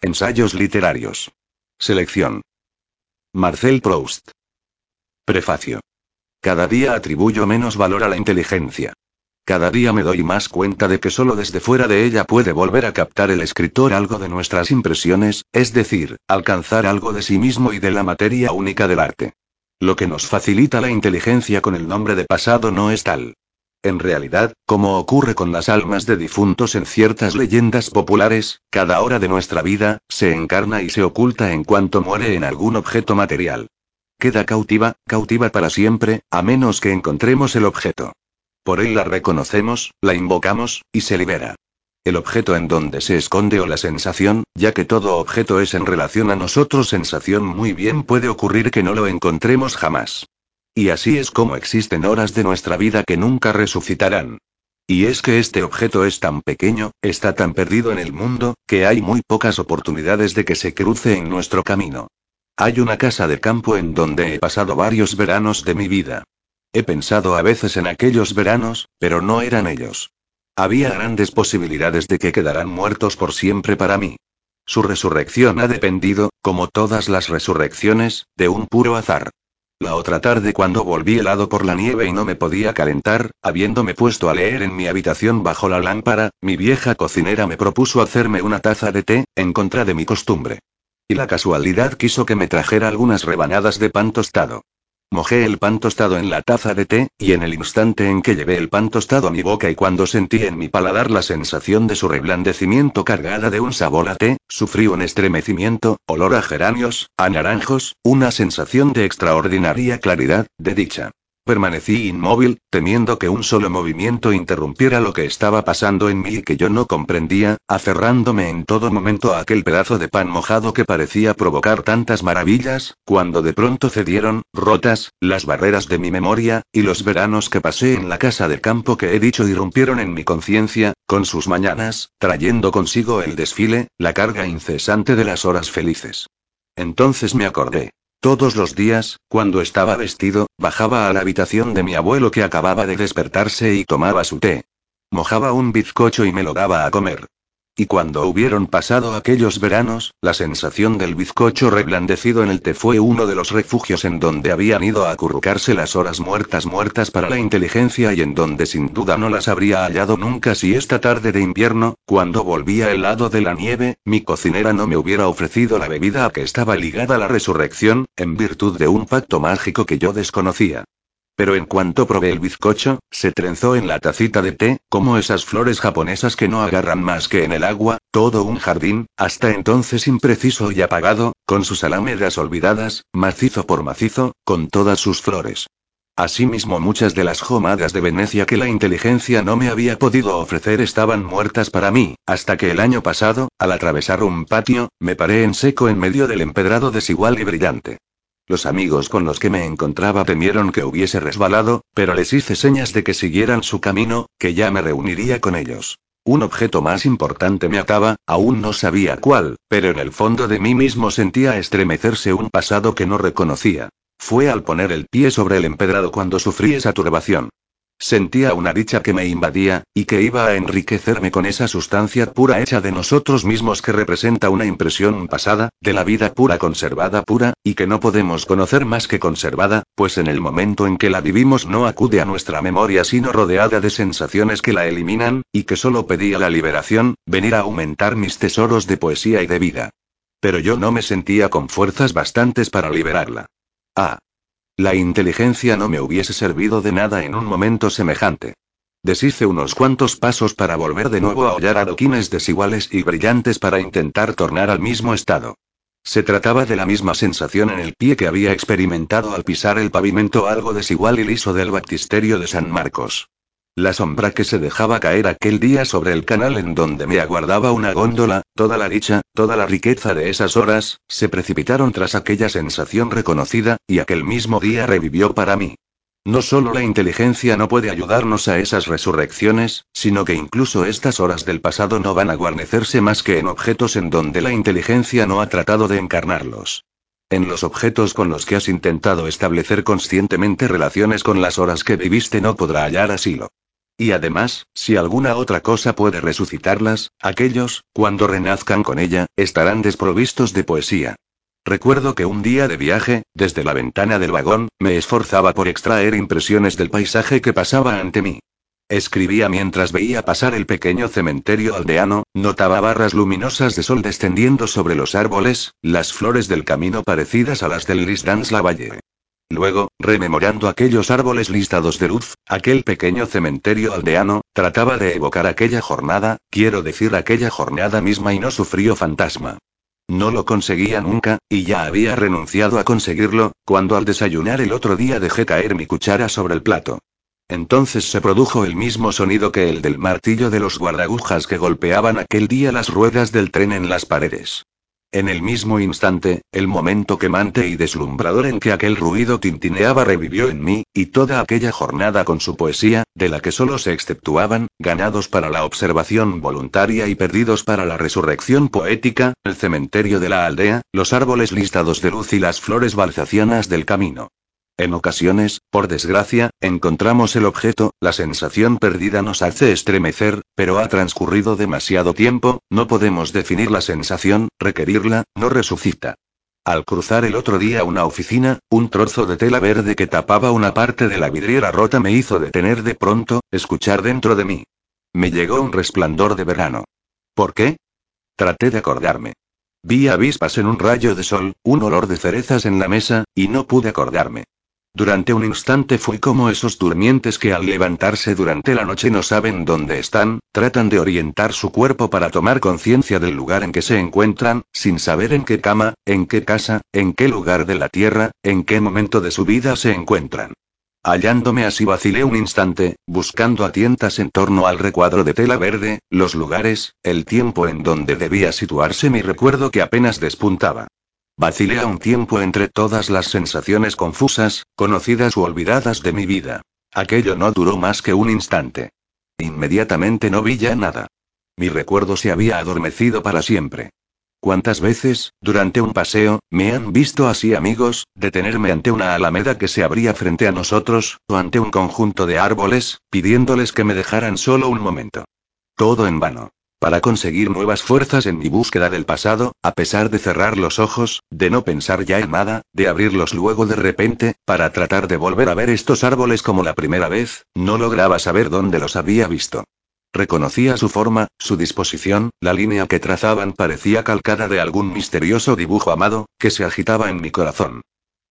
Ensayos literarios. Selección. Marcel Proust. Prefacio. Cada día atribuyo menos valor a la inteligencia. Cada día me doy más cuenta de que solo desde fuera de ella puede volver a captar el escritor algo de nuestras impresiones, es decir, alcanzar algo de sí mismo y de la materia única del arte. Lo que nos facilita la inteligencia con el nombre de pasado no es tal. En realidad, como ocurre con las almas de difuntos en ciertas leyendas populares, cada hora de nuestra vida, se encarna y se oculta en cuanto muere en algún objeto material. Queda cautiva, cautiva para siempre, a menos que encontremos el objeto. Por él la reconocemos, la invocamos, y se libera. El objeto en donde se esconde o la sensación, ya que todo objeto es en relación a nosotros sensación muy bien puede ocurrir que no lo encontremos jamás. Y así es como existen horas de nuestra vida que nunca resucitarán. Y es que este objeto es tan pequeño, está tan perdido en el mundo, que hay muy pocas oportunidades de que se cruce en nuestro camino. Hay una casa de campo en donde he pasado varios veranos de mi vida. He pensado a veces en aquellos veranos, pero no eran ellos. Había grandes posibilidades de que quedaran muertos por siempre para mí. Su resurrección ha dependido, como todas las resurrecciones, de un puro azar. La otra tarde cuando volví helado por la nieve y no me podía calentar, habiéndome puesto a leer en mi habitación bajo la lámpara, mi vieja cocinera me propuso hacerme una taza de té, en contra de mi costumbre. Y la casualidad quiso que me trajera algunas rebanadas de pan tostado. Mojé el pan tostado en la taza de té, y en el instante en que llevé el pan tostado a mi boca y cuando sentí en mi paladar la sensación de su reblandecimiento cargada de un sabor a té, sufrí un estremecimiento, olor a geranios, a naranjos, una sensación de extraordinaria claridad, de dicha. Permanecí inmóvil, temiendo que un solo movimiento interrumpiera lo que estaba pasando en mí y que yo no comprendía, aferrándome en todo momento a aquel pedazo de pan mojado que parecía provocar tantas maravillas, cuando de pronto cedieron, rotas, las barreras de mi memoria, y los veranos que pasé en la casa de campo que he dicho irrumpieron en mi conciencia, con sus mañanas, trayendo consigo el desfile, la carga incesante de las horas felices. Entonces me acordé. Todos los días, cuando estaba vestido, bajaba a la habitación de mi abuelo que acababa de despertarse y tomaba su té. Mojaba un bizcocho y me lo daba a comer. Y cuando hubieron pasado aquellos veranos, la sensación del bizcocho reblandecido en el té fue uno de los refugios en donde habían ido a acurrucarse las horas muertas muertas para la inteligencia y en donde sin duda no las habría hallado nunca si esta tarde de invierno, cuando volvía el lado de la nieve, mi cocinera no me hubiera ofrecido la bebida a que estaba ligada la resurrección, en virtud de un pacto mágico que yo desconocía. Pero en cuanto probé el bizcocho, se trenzó en la tacita de té, como esas flores japonesas que no agarran más que en el agua, todo un jardín, hasta entonces impreciso y apagado, con sus alámedas olvidadas, macizo por macizo, con todas sus flores. Asimismo muchas de las jomadas de Venecia que la inteligencia no me había podido ofrecer estaban muertas para mí, hasta que el año pasado, al atravesar un patio, me paré en seco en medio del empedrado desigual y brillante. Los amigos con los que me encontraba temieron que hubiese resbalado, pero les hice señas de que siguieran su camino, que ya me reuniría con ellos. Un objeto más importante me ataba, aún no sabía cuál, pero en el fondo de mí mismo sentía estremecerse un pasado que no reconocía. Fue al poner el pie sobre el empedrado cuando sufrí esa turbación. Sentía una dicha que me invadía, y que iba a enriquecerme con esa sustancia pura hecha de nosotros mismos que representa una impresión pasada, de la vida pura conservada pura, y que no podemos conocer más que conservada, pues en el momento en que la vivimos no acude a nuestra memoria sino rodeada de sensaciones que la eliminan, y que solo pedía la liberación, venir a aumentar mis tesoros de poesía y de vida. Pero yo no me sentía con fuerzas bastantes para liberarla. Ah, la inteligencia no me hubiese servido de nada en un momento semejante. Deshice unos cuantos pasos para volver de nuevo a hollar adoquines desiguales y brillantes para intentar tornar al mismo estado. Se trataba de la misma sensación en el pie que había experimentado al pisar el pavimento algo desigual y liso del baptisterio de San Marcos. La sombra que se dejaba caer aquel día sobre el canal en donde me aguardaba una góndola, toda la dicha, toda la riqueza de esas horas, se precipitaron tras aquella sensación reconocida, y aquel mismo día revivió para mí. No solo la inteligencia no puede ayudarnos a esas resurrecciones, sino que incluso estas horas del pasado no van a guarnecerse más que en objetos en donde la inteligencia no ha tratado de encarnarlos. En los objetos con los que has intentado establecer conscientemente relaciones con las horas que viviste no podrá hallar asilo. Y además, si alguna otra cosa puede resucitarlas, aquellos, cuando renazcan con ella, estarán desprovistos de poesía. Recuerdo que un día de viaje, desde la ventana del vagón, me esforzaba por extraer impresiones del paisaje que pasaba ante mí. Escribía mientras veía pasar el pequeño cementerio aldeano, notaba barras luminosas de sol descendiendo sobre los árboles, las flores del camino parecidas a las del Lisdans Lavalle. Luego, rememorando aquellos árboles listados de luz, aquel pequeño cementerio aldeano, trataba de evocar aquella jornada, quiero decir aquella jornada misma y no sufrió fantasma. No lo conseguía nunca, y ya había renunciado a conseguirlo, cuando al desayunar el otro día dejé caer mi cuchara sobre el plato. Entonces se produjo el mismo sonido que el del martillo de los guardagujas que golpeaban aquel día las ruedas del tren en las paredes. En el mismo instante, el momento quemante y deslumbrador en que aquel ruido tintineaba revivió en mí, y toda aquella jornada con su poesía, de la que solo se exceptuaban, ganados para la observación voluntaria y perdidos para la resurrección poética, el cementerio de la aldea, los árboles listados de luz y las flores balzacianas del camino. En ocasiones, por desgracia, encontramos el objeto, la sensación perdida nos hace estremecer, pero ha transcurrido demasiado tiempo, no podemos definir la sensación, requerirla, no resucita. Al cruzar el otro día una oficina, un trozo de tela verde que tapaba una parte de la vidriera rota me hizo detener de pronto, escuchar dentro de mí. Me llegó un resplandor de verano. ¿Por qué? Traté de acordarme. Vi avispas en un rayo de sol, un olor de cerezas en la mesa, y no pude acordarme. Durante un instante fui como esos durmientes que al levantarse durante la noche no saben dónde están, tratan de orientar su cuerpo para tomar conciencia del lugar en que se encuentran, sin saber en qué cama, en qué casa, en qué lugar de la tierra, en qué momento de su vida se encuentran. Hallándome así vacilé un instante, buscando a tientas en torno al recuadro de tela verde, los lugares, el tiempo en donde debía situarse mi recuerdo que apenas despuntaba. Vacilé a un tiempo entre todas las sensaciones confusas, conocidas u olvidadas de mi vida. Aquello no duró más que un instante. Inmediatamente no vi ya nada. Mi recuerdo se había adormecido para siempre. ¿Cuántas veces, durante un paseo, me han visto así amigos, detenerme ante una alameda que se abría frente a nosotros, o ante un conjunto de árboles, pidiéndoles que me dejaran solo un momento? Todo en vano para conseguir nuevas fuerzas en mi búsqueda del pasado, a pesar de cerrar los ojos, de no pensar ya en nada, de abrirlos luego de repente, para tratar de volver a ver estos árboles como la primera vez, no lograba saber dónde los había visto. Reconocía su forma, su disposición, la línea que trazaban parecía calcada de algún misterioso dibujo amado, que se agitaba en mi corazón.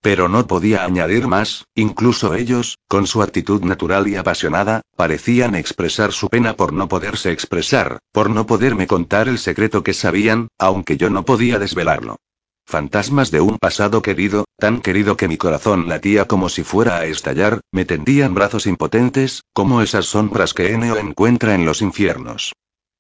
Pero no podía añadir más, incluso ellos, con su actitud natural y apasionada, parecían expresar su pena por no poderse expresar, por no poderme contar el secreto que sabían, aunque yo no podía desvelarlo. Fantasmas de un pasado querido, tan querido que mi corazón latía como si fuera a estallar, me tendían brazos impotentes, como esas sombras que Eneo encuentra en los infiernos.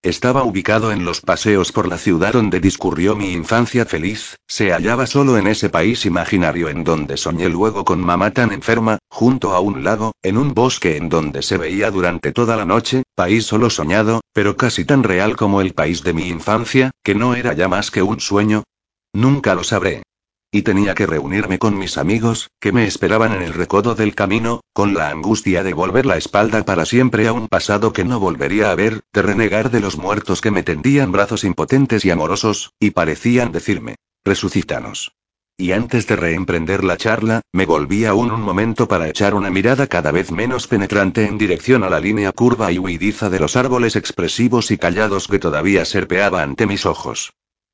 Estaba ubicado en los paseos por la ciudad donde discurrió mi infancia feliz, se hallaba solo en ese país imaginario en donde soñé luego con mamá tan enferma, junto a un lago, en un bosque en donde se veía durante toda la noche, país solo soñado, pero casi tan real como el país de mi infancia, que no era ya más que un sueño. Nunca lo sabré. Y tenía que reunirme con mis amigos, que me esperaban en el recodo del camino, con la angustia de volver la espalda para siempre a un pasado que no volvería a ver, de renegar de los muertos que me tendían brazos impotentes y amorosos, y parecían decirme, resucítanos. Y antes de reemprender la charla, me volví aún un momento para echar una mirada cada vez menos penetrante en dirección a la línea curva y huidiza de los árboles expresivos y callados que todavía serpeaba ante mis ojos.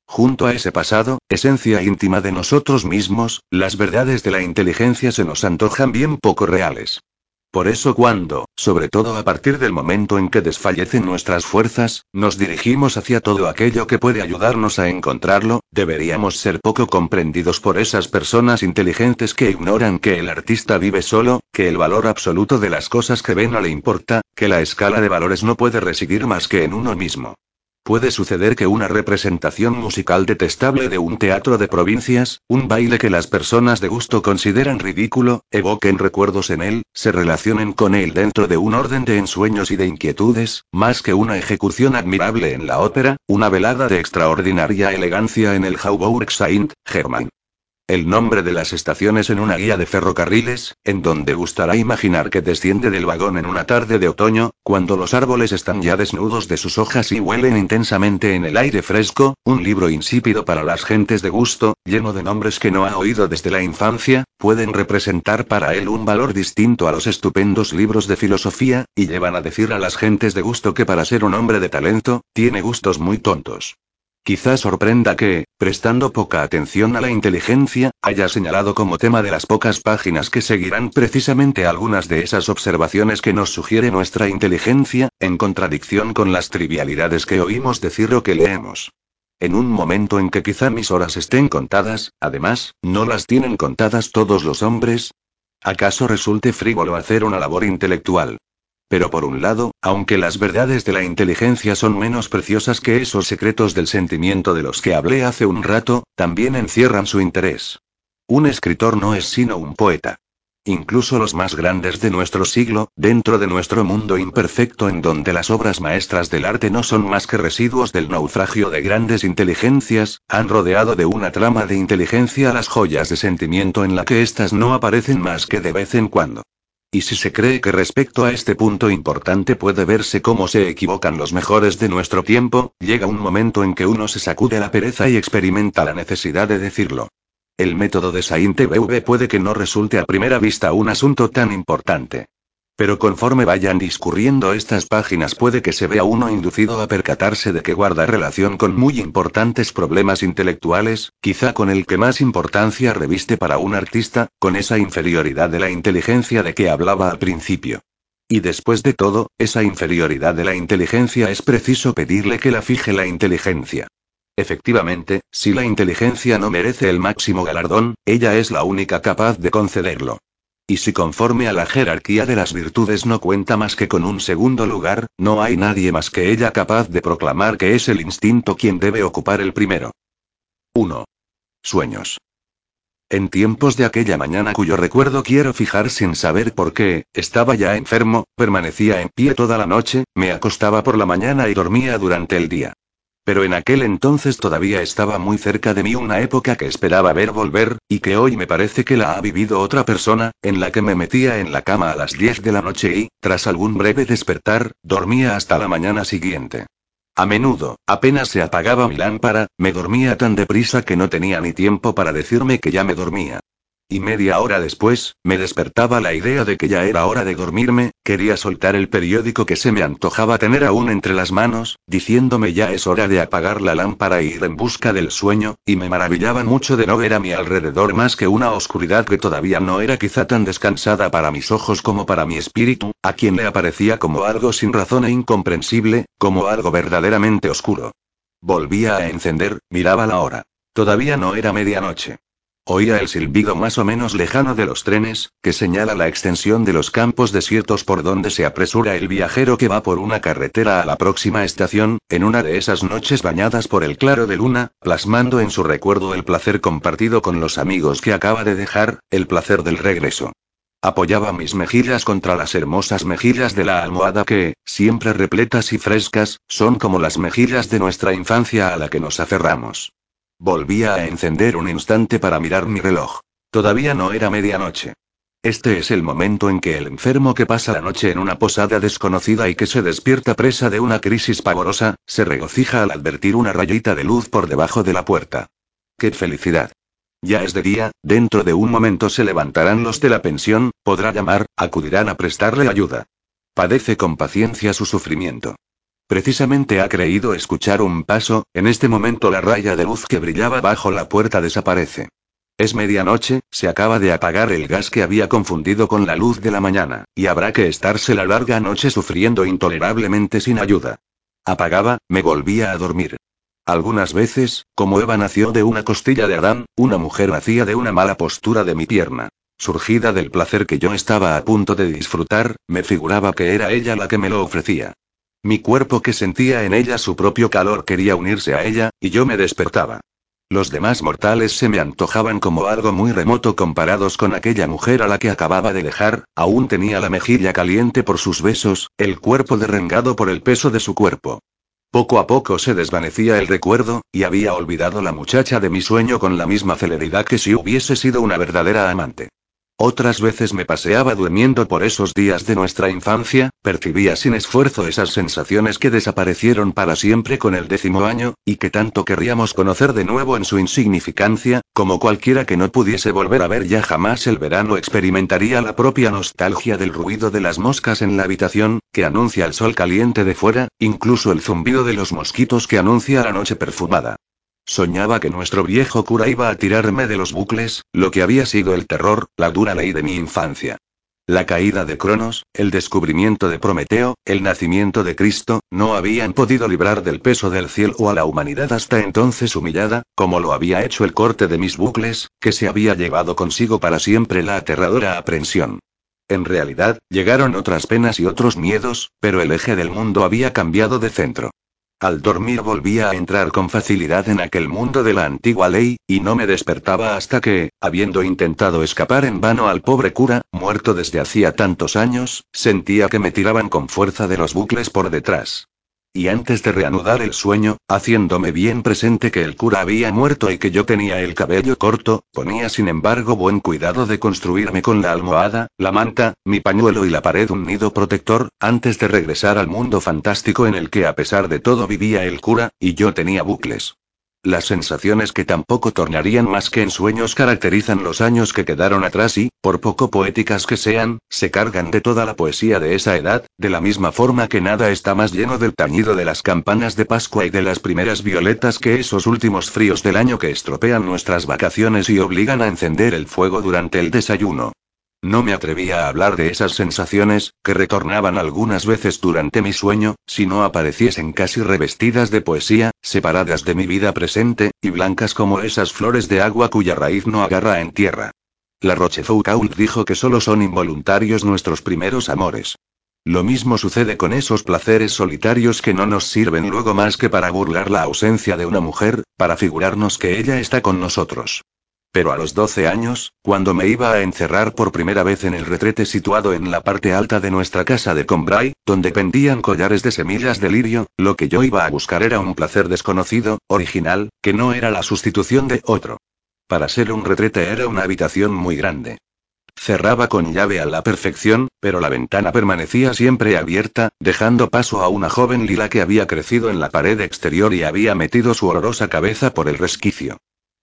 Junto a ese pasado, esencia íntima de nosotros mismos, las verdades de la inteligencia se nos antojan bien poco reales. Por eso cuando, sobre todo a partir del momento en que desfallecen nuestras fuerzas, nos dirigimos hacia todo aquello que puede ayudarnos a encontrarlo, deberíamos ser poco comprendidos por esas personas inteligentes que ignoran que el artista vive solo, que el valor absoluto de las cosas que ve no le importa, que la escala de valores no puede residir más que en uno mismo. Puede suceder que una representación musical detestable de un teatro de provincias, un baile que las personas de gusto consideran ridículo, evoquen recuerdos en él, se relacionen con él dentro de un orden de ensueños y de inquietudes, más que una ejecución admirable en la ópera, una velada de extraordinaria elegancia en el Haubourg Saint-Germain. El nombre de las estaciones en una guía de ferrocarriles, en donde gustará imaginar que desciende del vagón en una tarde de otoño, cuando los árboles están ya desnudos de sus hojas y huelen intensamente en el aire fresco, un libro insípido para las gentes de gusto, lleno de nombres que no ha oído desde la infancia, pueden representar para él un valor distinto a los estupendos libros de filosofía, y llevan a decir a las gentes de gusto que para ser un hombre de talento, tiene gustos muy tontos. Quizás sorprenda que, prestando poca atención a la inteligencia, haya señalado como tema de las pocas páginas que seguirán precisamente algunas de esas observaciones que nos sugiere nuestra inteligencia, en contradicción con las trivialidades que oímos decir o que leemos. En un momento en que quizá mis horas estén contadas, además, ¿no las tienen contadas todos los hombres? ¿Acaso resulte frívolo hacer una labor intelectual? Pero por un lado, aunque las verdades de la inteligencia son menos preciosas que esos secretos del sentimiento de los que hablé hace un rato, también encierran su interés. Un escritor no es sino un poeta. Incluso los más grandes de nuestro siglo, dentro de nuestro mundo imperfecto en donde las obras maestras del arte no son más que residuos del naufragio de grandes inteligencias, han rodeado de una trama de inteligencia las joyas de sentimiento en la que éstas no aparecen más que de vez en cuando. Y si se cree que respecto a este punto importante puede verse cómo se equivocan los mejores de nuestro tiempo, llega un momento en que uno se sacude la pereza y experimenta la necesidad de decirlo. El método de Saint-Beuve puede que no resulte a primera vista un asunto tan importante. Pero conforme vayan discurriendo estas páginas puede que se vea uno inducido a percatarse de que guarda relación con muy importantes problemas intelectuales, quizá con el que más importancia reviste para un artista, con esa inferioridad de la inteligencia de que hablaba al principio. Y después de todo, esa inferioridad de la inteligencia es preciso pedirle que la fije la inteligencia. Efectivamente, si la inteligencia no merece el máximo galardón, ella es la única capaz de concederlo. Y si conforme a la jerarquía de las virtudes no cuenta más que con un segundo lugar, no hay nadie más que ella capaz de proclamar que es el instinto quien debe ocupar el primero. 1. Sueños. En tiempos de aquella mañana cuyo recuerdo quiero fijar sin saber por qué, estaba ya enfermo, permanecía en pie toda la noche, me acostaba por la mañana y dormía durante el día. Pero en aquel entonces todavía estaba muy cerca de mí una época que esperaba ver volver, y que hoy me parece que la ha vivido otra persona, en la que me metía en la cama a las 10 de la noche y, tras algún breve despertar, dormía hasta la mañana siguiente. A menudo, apenas se apagaba mi lámpara, me dormía tan deprisa que no tenía ni tiempo para decirme que ya me dormía. Y media hora después, me despertaba la idea de que ya era hora de dormirme, quería soltar el periódico que se me antojaba tener aún entre las manos, diciéndome ya es hora de apagar la lámpara e ir en busca del sueño, y me maravillaba mucho de no ver a mi alrededor más que una oscuridad que todavía no era quizá tan descansada para mis ojos como para mi espíritu, a quien le aparecía como algo sin razón e incomprensible, como algo verdaderamente oscuro. Volvía a encender, miraba la hora. Todavía no era medianoche. Oía el silbido más o menos lejano de los trenes, que señala la extensión de los campos desiertos por donde se apresura el viajero que va por una carretera a la próxima estación, en una de esas noches bañadas por el claro de luna, plasmando en su recuerdo el placer compartido con los amigos que acaba de dejar, el placer del regreso. Apoyaba mis mejillas contra las hermosas mejillas de la almohada que, siempre repletas y frescas, son como las mejillas de nuestra infancia a la que nos aferramos. Volvía a encender un instante para mirar mi reloj. Todavía no era medianoche. Este es el momento en que el enfermo que pasa la noche en una posada desconocida y que se despierta presa de una crisis pavorosa, se regocija al advertir una rayita de luz por debajo de la puerta. ¡Qué felicidad! Ya es de día, dentro de un momento se levantarán los de la pensión, podrá llamar, acudirán a prestarle ayuda. Padece con paciencia su sufrimiento. Precisamente ha creído escuchar un paso, en este momento la raya de luz que brillaba bajo la puerta desaparece. Es medianoche, se acaba de apagar el gas que había confundido con la luz de la mañana, y habrá que estarse la larga noche sufriendo intolerablemente sin ayuda. Apagaba, me volvía a dormir. Algunas veces, como Eva nació de una costilla de Adán, una mujer nacía de una mala postura de mi pierna. Surgida del placer que yo estaba a punto de disfrutar, me figuraba que era ella la que me lo ofrecía. Mi cuerpo que sentía en ella su propio calor quería unirse a ella, y yo me despertaba. Los demás mortales se me antojaban como algo muy remoto comparados con aquella mujer a la que acababa de dejar, aún tenía la mejilla caliente por sus besos, el cuerpo derrengado por el peso de su cuerpo. Poco a poco se desvanecía el recuerdo, y había olvidado la muchacha de mi sueño con la misma celeridad que si hubiese sido una verdadera amante. Otras veces me paseaba durmiendo por esos días de nuestra infancia, percibía sin esfuerzo esas sensaciones que desaparecieron para siempre con el décimo año, y que tanto querríamos conocer de nuevo en su insignificancia, como cualquiera que no pudiese volver a ver ya jamás el verano experimentaría la propia nostalgia del ruido de las moscas en la habitación, que anuncia el sol caliente de fuera, incluso el zumbido de los mosquitos que anuncia la noche perfumada. Soñaba que nuestro viejo cura iba a tirarme de los bucles, lo que había sido el terror, la dura ley de mi infancia. La caída de Cronos, el descubrimiento de Prometeo, el nacimiento de Cristo, no habían podido librar del peso del cielo a la humanidad hasta entonces humillada, como lo había hecho el corte de mis bucles, que se había llevado consigo para siempre la aterradora aprensión. En realidad, llegaron otras penas y otros miedos, pero el eje del mundo había cambiado de centro. Al dormir volvía a entrar con facilidad en aquel mundo de la antigua ley, y no me despertaba hasta que, habiendo intentado escapar en vano al pobre cura, muerto desde hacía tantos años, sentía que me tiraban con fuerza de los bucles por detrás. Y antes de reanudar el sueño, haciéndome bien presente que el cura había muerto y que yo tenía el cabello corto, ponía sin embargo buen cuidado de construirme con la almohada, la manta, mi pañuelo y la pared un nido protector, antes de regresar al mundo fantástico en el que a pesar de todo vivía el cura, y yo tenía bucles. Las sensaciones que tampoco tornarían más que en sueños caracterizan los años que quedaron atrás y, por poco poéticas que sean, se cargan de toda la poesía de esa edad, de la misma forma que nada está más lleno del tañido de las campanas de Pascua y de las primeras violetas que esos últimos fríos del año que estropean nuestras vacaciones y obligan a encender el fuego durante el desayuno. No me atrevía a hablar de esas sensaciones, que retornaban algunas veces durante mi sueño, si no apareciesen casi revestidas de poesía, separadas de mi vida presente, y blancas como esas flores de agua cuya raíz no agarra en tierra. La Rochefoucauld dijo que solo son involuntarios nuestros primeros amores. Lo mismo sucede con esos placeres solitarios que no nos sirven luego más que para burlar la ausencia de una mujer, para figurarnos que ella está con nosotros. Pero a los 12 años, cuando me iba a encerrar por primera vez en el retrete situado en la parte alta de nuestra casa de Combray, donde pendían collares de semillas de lirio, lo que yo iba a buscar era un placer desconocido, original, que no era la sustitución de otro. Para ser un retrete era una habitación muy grande. Cerraba con llave a la perfección, pero la ventana permanecía siempre abierta, dejando paso a una joven lila que había crecido en la pared exterior y había metido su horrorosa cabeza por el resquicio.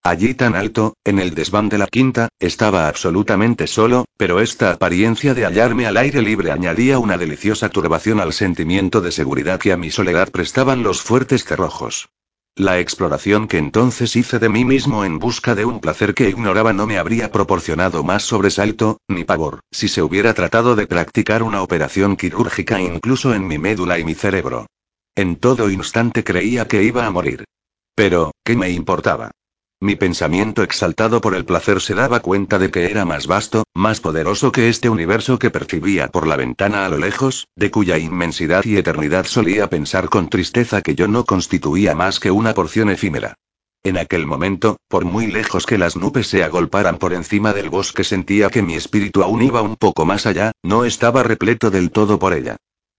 Allí tan alto, en el desván de la quinta, estaba absolutamente solo, pero esta apariencia de hallarme al aire libre añadía una deliciosa turbación al sentimiento de seguridad que a mi soledad prestaban los fuertes cerrojos. La exploración que entonces hice de mí mismo en busca de un placer que ignoraba no me habría proporcionado más sobresalto, ni pavor, si se hubiera tratado de practicar una operación quirúrgica incluso en mi médula y mi cerebro. En todo instante creía que iba a morir. Pero, ¿qué me importaba? Mi pensamiento exaltado por el placer se daba cuenta de que era más vasto, más poderoso que este universo que percibía por la ventana a lo lejos, de cuya inmensidad y eternidad solía pensar con tristeza que yo no constituía más que una porción efímera. En aquel momento, por muy lejos que las nubes se agolparan por encima del bosque, sentía que mi espíritu aún iba un poco más allá, no estaba repleto del todo por ella.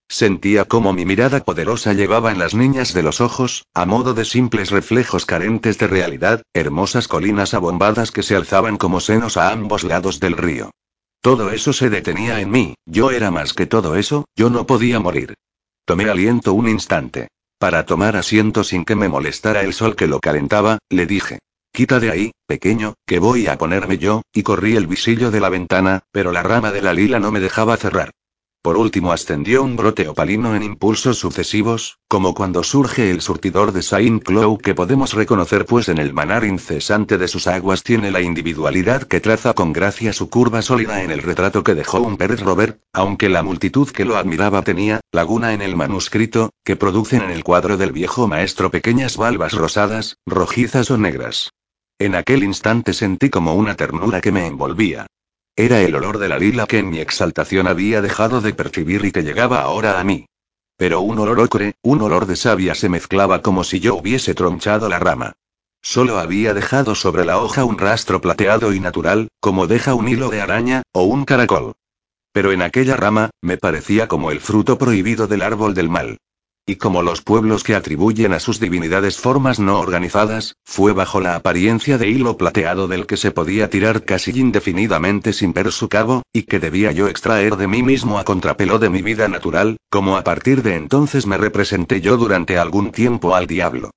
Sentía como mi mirada poderosa llevaba en las niñas de los ojos, a modo de simples reflejos carentes de realidad, hermosas colinas abombadas que se alzaban como senos a ambos lados del río. Todo eso se detenía en mí, yo era más que todo eso, yo no podía morir. Tomé aliento un instante. Para tomar asiento sin que me molestara el sol que lo calentaba, le dije. Quita de ahí, pequeño, que voy a ponerme yo, y corrí el visillo de la ventana, pero la rama de la lila no me dejaba cerrar. Por último ascendió un brote opalino en impulsos sucesivos, como cuando surge el surtidor de Saint Cloud que podemos reconocer pues en el manar incesante de sus aguas tiene la individualidad que traza con gracia su curva sólida en el retrato que dejó un Pérez Robert, aunque la multitud que lo admiraba tenía, laguna en el manuscrito, que producen en el cuadro del viejo maestro pequeñas valvas rosadas, rojizas o negras. En aquel instante sentí como una ternura que me envolvía. Era el olor de la lila que en mi exaltación había dejado de percibir y que llegaba ahora a mí. Pero un olor ocre, un olor de savia se mezclaba como si yo hubiese tronchado la rama. Solo había dejado sobre la hoja un rastro plateado y natural, como deja un hilo de araña, o un caracol. Pero en aquella rama, me parecía como el fruto prohibido del árbol del mal. Y como los pueblos que atribuyen a sus divinidades formas no organizadas, fue bajo la apariencia de hilo plateado del que se podía tirar casi indefinidamente sin ver su cabo, y que debía yo extraer de mí mismo a contrapelo de mi vida natural, como a partir de entonces me representé yo durante algún tiempo al diablo.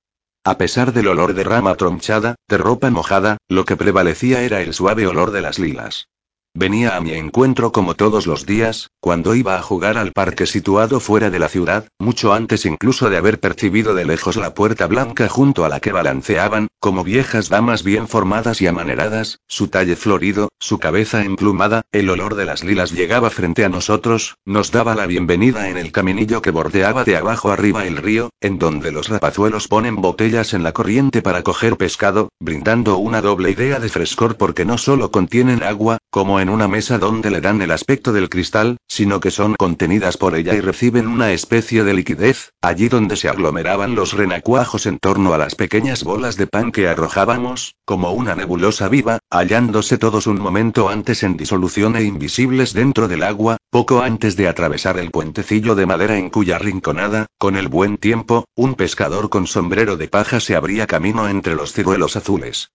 A pesar del olor de rama tronchada, de ropa mojada, lo que prevalecía era el suave olor de las lilas. Venía a mi encuentro como todos los días, cuando iba a jugar al parque situado fuera de la ciudad, mucho antes incluso de haber percibido de lejos la puerta blanca junto a la que balanceaban, como viejas damas bien formadas y amaneradas, su talle florido, su cabeza emplumada, el olor de las lilas llegaba frente a nosotros, nos daba la bienvenida en el caminillo que bordeaba de abajo arriba el río, en donde los rapazuelos ponen botellas en la corriente para coger pescado, brindando una doble idea de frescor porque no solo contienen agua, como en una mesa donde le dan el aspecto del cristal, sino que son contenidas por ella y reciben una especie de liquidez, allí donde se aglomeraban los renacuajos en torno a las pequeñas bolas de pan que arrojábamos, como una nebulosa viva, hallándose todos un momento antes en disolución e invisibles dentro del agua, poco antes de atravesar el puentecillo de madera en cuya rinconada, con el buen tiempo, un pescador con sombrero de paja se abría camino entre los ciruelos azules.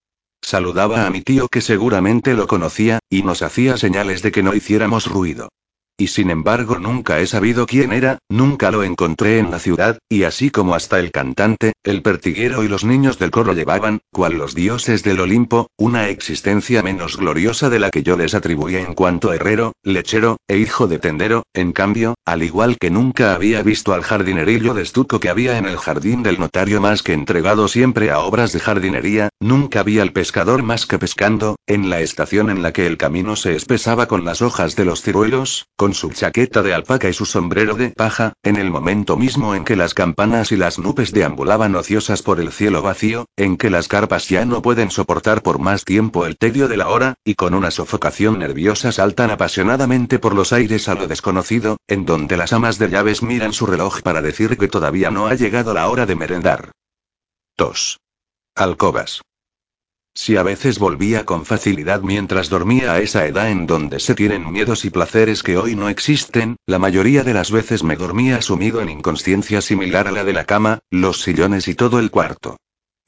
Saludaba a mi tío que seguramente lo conocía, y nos hacía señales de que no hiciéramos ruido. Y sin embargo nunca he sabido quién era, nunca lo encontré en la ciudad, y así como hasta el cantante, el pertiguero y los niños del coro llevaban, cual los dioses del Olimpo, una existencia menos gloriosa de la que yo les atribuía en cuanto herrero, lechero, e hijo de tendero, en cambio, al igual que nunca había visto al jardinerillo de estuco que había en el jardín del notario más que entregado siempre a obras de jardinería, nunca vi al pescador más que pescando, en la estación en la que el camino se espesaba con las hojas de los ciruelos, con su chaqueta de alpaca y su sombrero de paja, en el momento mismo en que las campanas y las nubes deambulaban ociosas por el cielo vacío, en que las carpas ya no pueden soportar por más tiempo el tedio de la hora, y con una sofocación nerviosa saltan apasionadamente por los aires a lo desconocido, en donde las amas de llaves miran su reloj para decir que todavía no ha llegado la hora de merendar. 2. Alcobas. Si a veces volvía con facilidad mientras dormía a esa edad en donde se tienen miedos y placeres que hoy no existen, la mayoría de las veces me dormía sumido en inconsciencia similar a la de la cama, los sillones y todo el cuarto.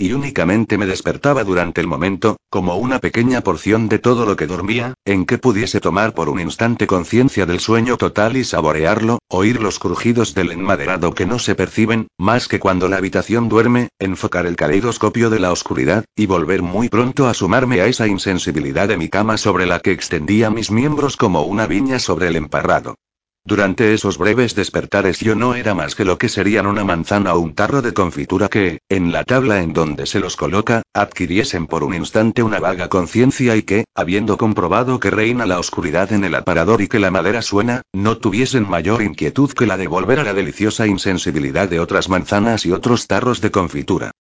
Y únicamente me despertaba durante el momento, como una pequeña porción de todo lo que dormía, en que pudiese tomar por un instante conciencia del sueño total y saborearlo, oír los crujidos del enmaderado que no se perciben, más que cuando la habitación duerme, enfocar el caleidoscopio de la oscuridad, y volver muy pronto a sumarme a esa insensibilidad de mi cama sobre la que extendía mis miembros como una viña sobre el emparrado. Durante esos breves despertares yo no era más que lo que serían una manzana o un tarro de confitura que, en la tabla en donde se los coloca, adquiriesen por un instante una vaga conciencia y que, habiendo comprobado que reina la oscuridad en el aparador y que la madera suena, no tuviesen mayor inquietud que la de volver a la deliciosa insensibilidad de otras manzanas y otros tarros de confitura.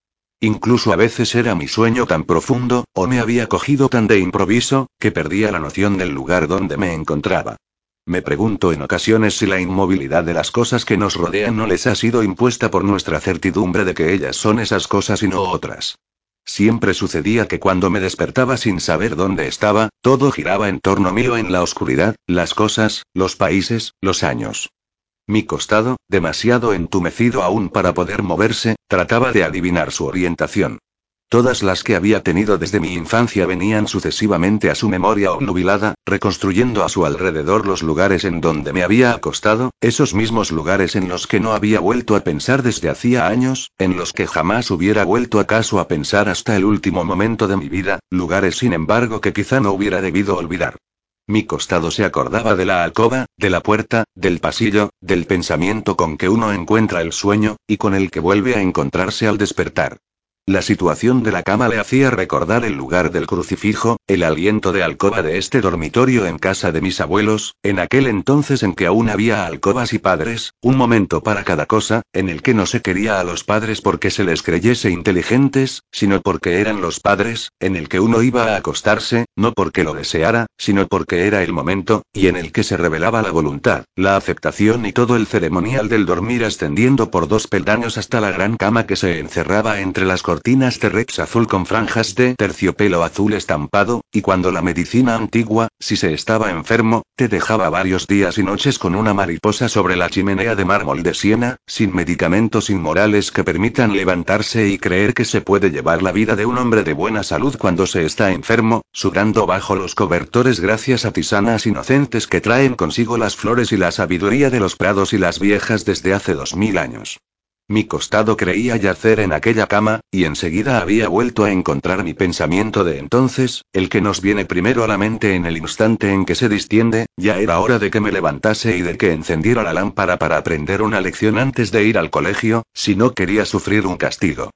Incluso a veces era mi sueño tan profundo, o me había cogido tan de improviso, que perdía la noción del lugar donde me encontraba. Me pregunto en ocasiones si la inmovilidad de las cosas que nos rodean no les ha sido impuesta por nuestra certidumbre de que ellas son esas cosas y no otras. Siempre sucedía que cuando me despertaba sin saber dónde estaba, todo giraba en torno mío en la oscuridad, las cosas, los países, los años. Mi costado, demasiado entumecido aún para poder moverse, trataba de adivinar su orientación. Todas las que había tenido desde mi infancia venían sucesivamente a su memoria obnubilada, reconstruyendo a su alrededor los lugares en donde me había acostado, esos mismos lugares en los que no había vuelto a pensar desde hacía años, en los que jamás hubiera vuelto acaso a pensar hasta el último momento de mi vida, lugares sin embargo que quizá no hubiera debido olvidar. Mi costado se acordaba de la alcoba, de la puerta, del pasillo, del pensamiento con que uno encuentra el sueño, y con el que vuelve a encontrarse al despertar. La situación de la cama le hacía recordar el lugar del crucifijo, el aliento de alcoba de este dormitorio en casa de mis abuelos, en aquel entonces en que aún había alcobas y padres, un momento para cada cosa, en el que no se quería a los padres porque se les creyese inteligentes, sino porque eran los padres, en el que uno iba a acostarse, no porque lo deseara, sino porque era el momento, y en el que se revelaba la voluntad, la aceptación y todo el ceremonial del dormir ascendiendo por dos peldaños hasta la gran cama que se encerraba entre las cortinas de azul con franjas de terciopelo azul estampado, y cuando la medicina antigua, si se estaba enfermo, te dejaba varios días y noches con una mariposa sobre la chimenea de mármol de Siena, sin medicamentos inmorales que permitan levantarse y creer que se puede llevar la vida de un hombre de buena salud cuando se está enfermo, sudando bajo los cobertores gracias a tisanas inocentes que traen consigo las flores y la sabiduría de los prados y las viejas desde hace dos mil años. Mi costado creía yacer en aquella cama, y enseguida había vuelto a encontrar mi pensamiento de entonces, el que nos viene primero a la mente en el instante en que se distiende, ya era hora de que me levantase y de que encendiera la lámpara para aprender una lección antes de ir al colegio, si no quería sufrir un castigo.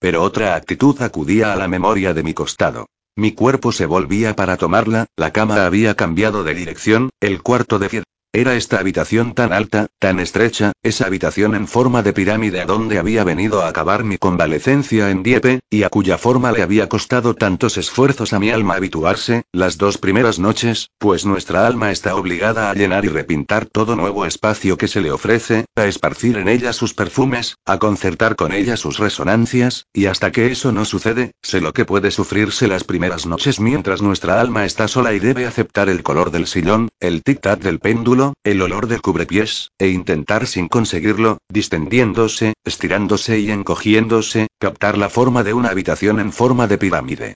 Pero otra actitud acudía a la memoria de mi costado. Mi cuerpo se volvía para tomarla, la cama había cambiado de dirección, el cuarto de era esta habitación tan alta, tan estrecha, esa habitación en forma de pirámide a donde había venido a acabar mi convalecencia en Dieppe, y a cuya forma le había costado tantos esfuerzos a mi alma habituarse, las dos primeras noches, pues nuestra alma está obligada a llenar y repintar todo nuevo espacio que se le ofrece, a esparcir en ella sus perfumes, a concertar con ella sus resonancias, y hasta que eso no sucede, sé lo que puede sufrirse las primeras noches mientras nuestra alma está sola y debe aceptar el color del sillón, el tic-tac del péndulo, el olor del cubrepiés, e intentar sin conseguirlo, distendiéndose, estirándose y encogiéndose, captar la forma de una habitación en forma de pirámide.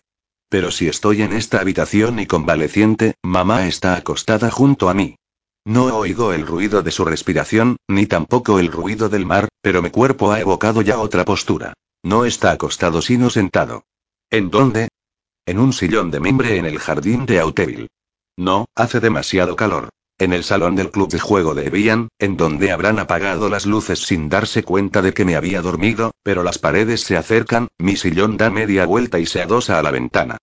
Pero si estoy en esta habitación y convaleciente, mamá está acostada junto a mí. No oigo el ruido de su respiración, ni tampoco el ruido del mar, pero mi cuerpo ha evocado ya otra postura. No está acostado sino sentado. ¿En dónde? En un sillón de mimbre en el jardín de Auteville. No, hace demasiado calor. En el salón del club de juego de Evian, en donde habrán apagado las luces sin darse cuenta de que me había dormido, pero las paredes se acercan, mi sillón da media vuelta y se adosa a la ventana.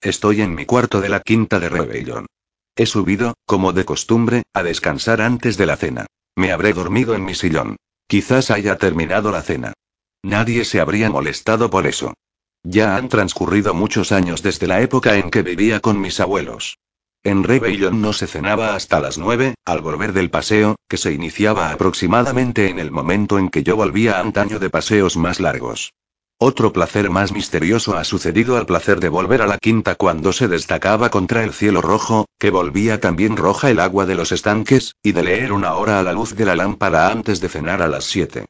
Estoy en mi cuarto de la quinta de Rebellion. He subido, como de costumbre, a descansar antes de la cena. Me habré dormido en mi sillón. Quizás haya terminado la cena. Nadie se habría molestado por eso. Ya han transcurrido muchos años desde la época en que vivía con mis abuelos. En Rebellion no se cenaba hasta las nueve, al volver del paseo, que se iniciaba aproximadamente en el momento en que yo volvía antaño de paseos más largos. Otro placer más misterioso ha sucedido al placer de volver a la quinta cuando se destacaba contra el cielo rojo, que volvía también roja el agua de los estanques, y de leer una hora a la luz de la lámpara antes de cenar a las siete.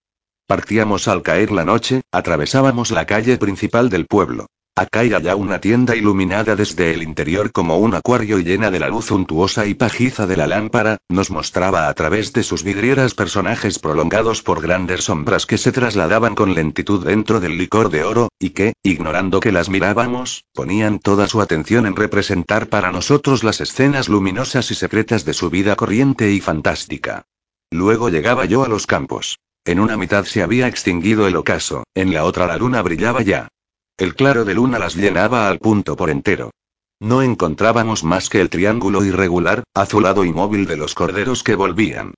Partíamos al caer la noche, atravesábamos la calle principal del pueblo. Acá y allá una tienda iluminada desde el interior como un acuario y llena de la luz untuosa y pajiza de la lámpara, nos mostraba a través de sus vidrieras personajes prolongados por grandes sombras que se trasladaban con lentitud dentro del licor de oro, y que, ignorando que las mirábamos, ponían toda su atención en representar para nosotros las escenas luminosas y secretas de su vida corriente y fantástica. Luego llegaba yo a los campos. En una mitad se había extinguido el ocaso, en la otra la luna brillaba ya. El claro de luna las llenaba al punto por entero. No encontrábamos más que el triángulo irregular, azulado y móvil de los corderos que volvían.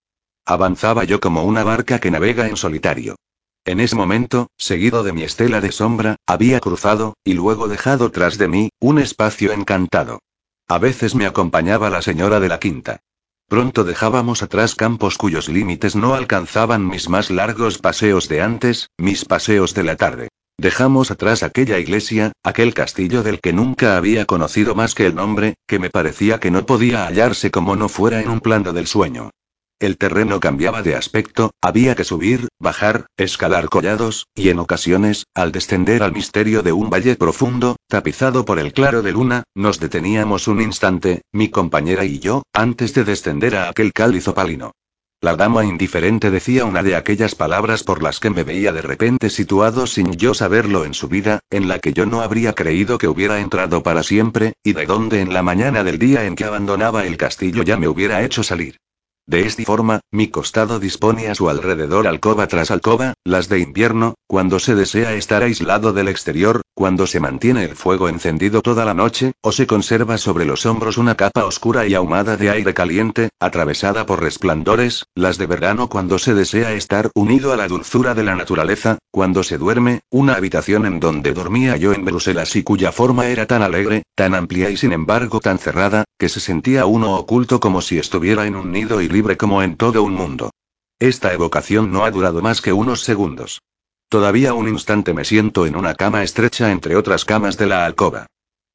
Avanzaba yo como una barca que navega en solitario. En ese momento, seguido de mi estela de sombra, había cruzado, y luego dejado tras de mí, un espacio encantado. A veces me acompañaba la señora de la quinta. Pronto dejábamos atrás campos cuyos límites no alcanzaban mis más largos paseos de antes, mis paseos de la tarde. Dejamos atrás aquella iglesia, aquel castillo del que nunca había conocido más que el nombre, que me parecía que no podía hallarse como no fuera en un plano del sueño. El terreno cambiaba de aspecto, había que subir, bajar, escalar collados, y en ocasiones, al descender al misterio de un valle profundo, tapizado por el claro de luna, nos deteníamos un instante, mi compañera y yo, antes de descender a aquel cáliz opalino. La dama indiferente decía una de aquellas palabras por las que me veía de repente situado sin yo saberlo en su vida, en la que yo no habría creído que hubiera entrado para siempre, y de donde en la mañana del día en que abandonaba el castillo ya me hubiera hecho salir. De esta forma, mi costado dispone a su alrededor alcoba tras alcoba, las de invierno, cuando se desea estar aislado del exterior, cuando se mantiene el fuego encendido toda la noche, o se conserva sobre los hombros una capa oscura y ahumada de aire caliente, atravesada por resplandores, las de verano cuando se desea estar unido a la dulzura de la naturaleza, cuando se duerme, una habitación en donde dormía yo en Bruselas y cuya forma era tan alegre, tan amplia y sin embargo tan cerrada, que se sentía uno oculto como si estuviera en un nido y libre como en todo un mundo. Esta evocación no ha durado más que unos segundos. Todavía un instante me siento en una cama estrecha entre otras camas de la alcoba.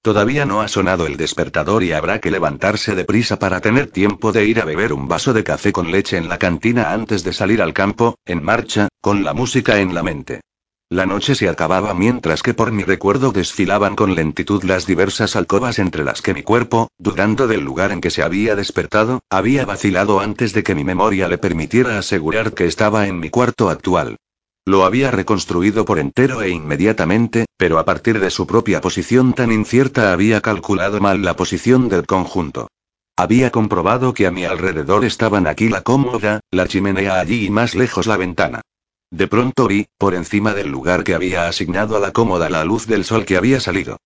Todavía no ha sonado el despertador y habrá que levantarse deprisa para tener tiempo de ir a beber un vaso de café con leche en la cantina antes de salir al campo, en marcha, con la música en la mente. La noche se acababa mientras que por mi recuerdo desfilaban con lentitud las diversas alcobas entre las que mi cuerpo, dudando del lugar en que se había despertado, había vacilado antes de que mi memoria le permitiera asegurar que estaba en mi cuarto actual. Lo había reconstruido por entero e inmediatamente, pero a partir de su propia posición tan incierta había calculado mal la posición del conjunto. Había comprobado que a mi alrededor estaban aquí la cómoda, la chimenea allí y más lejos la ventana. De pronto vi, por encima del lugar que había asignado a la cómoda la luz del sol que había salido.